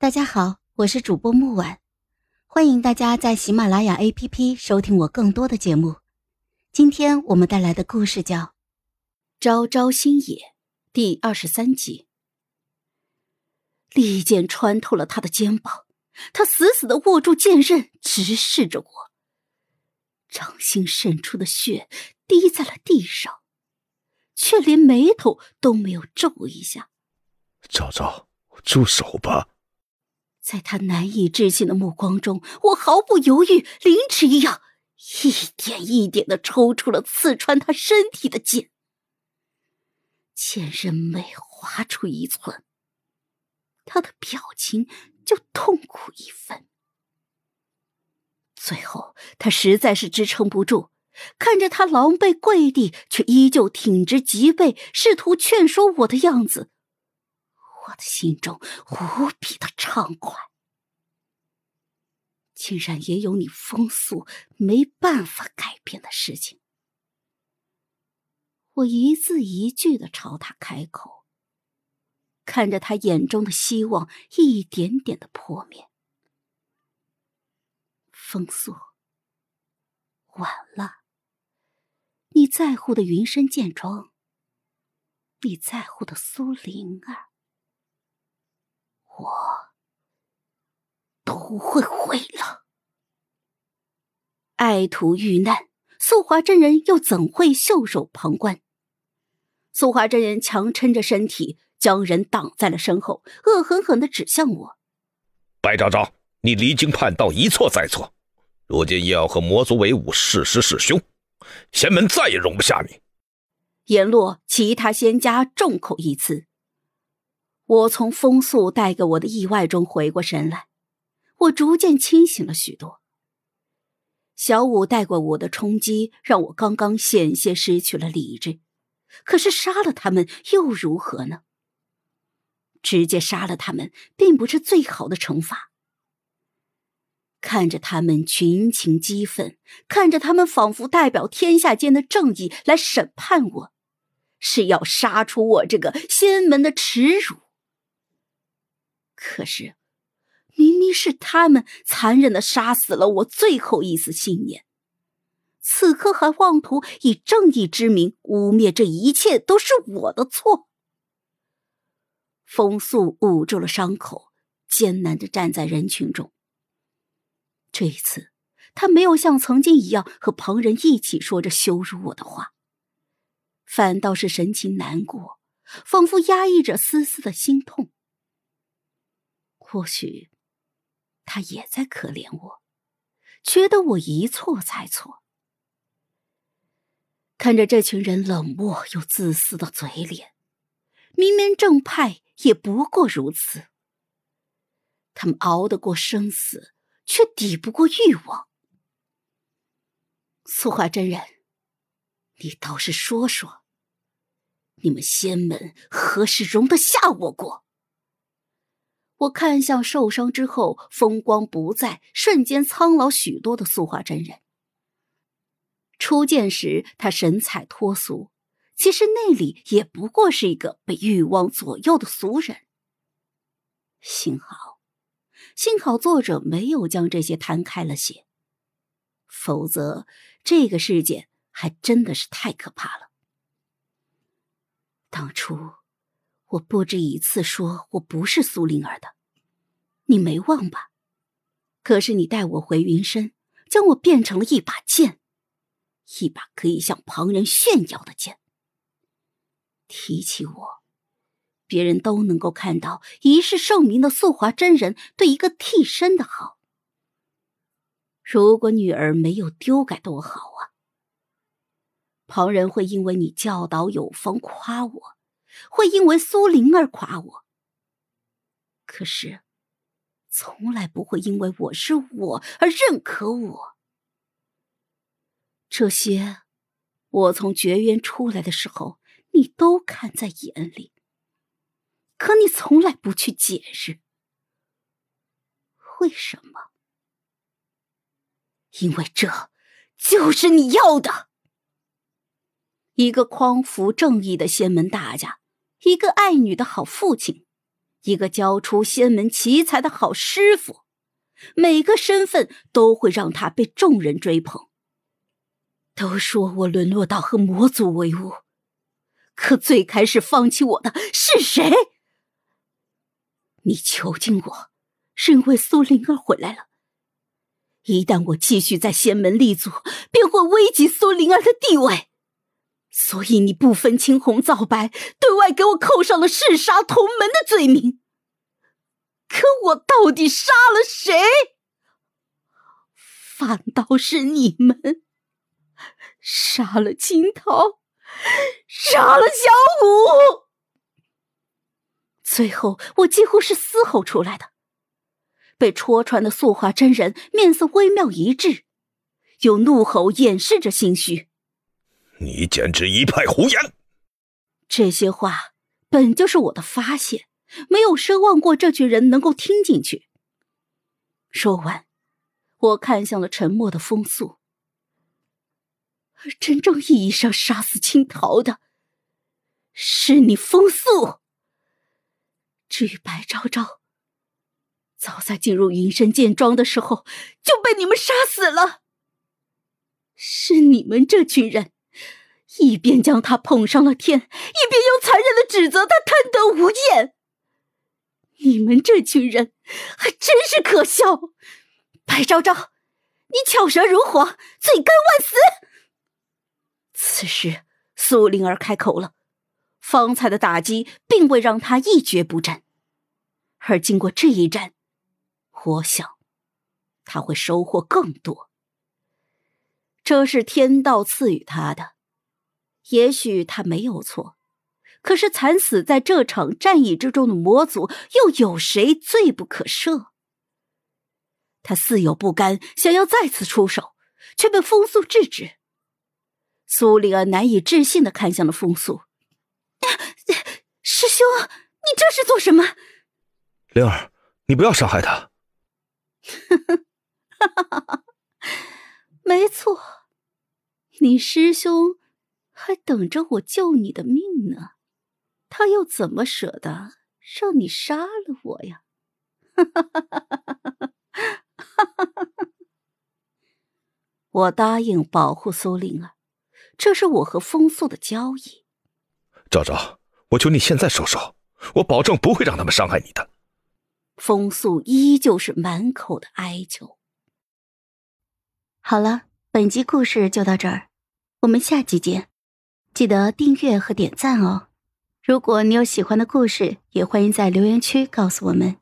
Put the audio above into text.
大家好，我是主播木婉，欢迎大家在喜马拉雅 APP 收听我更多的节目。今天我们带来的故事叫《朝朝星野》第二十三集。利剑穿透了他的肩膀，他死死的握住剑刃，直视着我。掌心渗出的血滴在了地上，却连眉头都没有皱一下。昭昭，住手吧！在他难以置信的目光中，我毫不犹豫，凌迟一样，一点一点的抽出了刺穿他身体的剑。剑刃每划出一寸，他的表情就痛苦一分。最后，他实在是支撑不住，看着他狼狈跪地，却依旧挺直脊背，试图劝说我的样子，我的心中无比的畅快。竟然也有你风速没办法改变的事情。我一字一句的朝他开口，看着他眼中的希望一点点的破灭。风速，晚了。你在乎的云深剑庄，你在乎的苏灵儿，我都会毁了。爱徒遇难，素华真人又怎会袖手旁观？素华真人强撑着身体，将人挡在了身后，恶狠狠的指向我：“白昭昭，你离经叛道，一错再错。”如今又要和魔族为伍，弑师弑兄，仙门再也容不下你。言落，其他仙家众口一词。我从风速带给我的意外中回过神来，我逐渐清醒了许多。小五带过我的冲击，让我刚刚险些失去了理智。可是杀了他们又如何呢？直接杀了他们，并不是最好的惩罚。看着他们群情激愤，看着他们仿佛代表天下间的正义来审判我，是要杀出我这个仙门的耻辱。可是，明明是他们残忍的杀死了我最后一丝信念，此刻还妄图以正义之名污蔑这一切都是我的错。风速捂住了伤口，艰难的站在人群中。这一次，他没有像曾经一样和旁人一起说着羞辱我的话，反倒是神情难过，仿佛压抑着丝丝的心痛。或许，他也在可怜我，觉得我一错再错。看着这群人冷漠又自私的嘴脸，明明正派也不过如此。他们熬得过生死。却抵不过欲望。素华真人，你倒是说说，你们仙门何时容得下我过？我看向受伤之后风光不再、瞬间苍老许多的素华真人。初见时，他神采脱俗，其实内里也不过是一个被欲望左右的俗人。幸好。幸好作者没有将这些摊开了写，否则这个世界还真的是太可怕了。当初我不止一次说我不是苏灵儿的，你没忘吧？可是你带我回云深，将我变成了一把剑，一把可以向旁人炫耀的剑。提起我。别人都能够看到一世盛名的素华真人对一个替身的好。如果女儿没有丢该多好啊！旁人会因为你教导有方夸我，会因为苏灵儿夸我。可是，从来不会因为我是我而认可我。这些，我从绝渊出来的时候，你都看在眼里。可你从来不去解释，为什么？因为这就是你要的，一个匡扶正义的仙门大家，一个爱女的好父亲，一个教出仙门奇才的好师傅，每个身份都会让他被众人追捧。都说我沦落到和魔族为伍，可最开始放弃我的是谁？你囚禁我，是因为苏灵儿回来了。一旦我继续在仙门立足，便会危及苏灵儿的地位。所以你不分青红皂白，对外给我扣上了弑杀同门的罪名。可我到底杀了谁？反倒是你们杀了青桃，杀了小五。最后，我几乎是嘶吼出来的。被戳穿的素华真人面色微妙一滞，用怒吼掩饰着心虚。你简直一派胡言！这些话本就是我的发泄，没有奢望过这群人能够听进去。说完，我看向了沉默的风速。而真正意义上杀死青桃的，是你风速。至于白昭昭，早在进入云深剑庄的时候就被你们杀死了。是你们这群人。一边将他捧上了天，一边又残忍的指责他贪得无厌。你们这群人还真是可笑！白昭昭，你巧舌如簧，罪该万死。此时，苏灵儿开口了，方才的打击并未让他一蹶不振，而经过这一战，我想他会收获更多。这是天道赐予他的。也许他没有错，可是惨死在这场战役之中的魔族又有谁罪不可赦？他似有不甘，想要再次出手，却被风速制止。苏灵儿难以置信的看向了风速：“师兄，你这是做什么？”灵儿，你不要伤害他。哈哈哈哈哈没错，你师兄。还等着我救你的命呢，他又怎么舍得让你杀了我呀？哈哈哈哈哈我答应保护苏灵儿，这是我和风素的交易。昭昭，我求你现在收手，我保证不会让他们伤害你的。风素依旧是满口的哀求。好了，本集故事就到这儿，我们下集见。记得订阅和点赞哦！如果你有喜欢的故事，也欢迎在留言区告诉我们。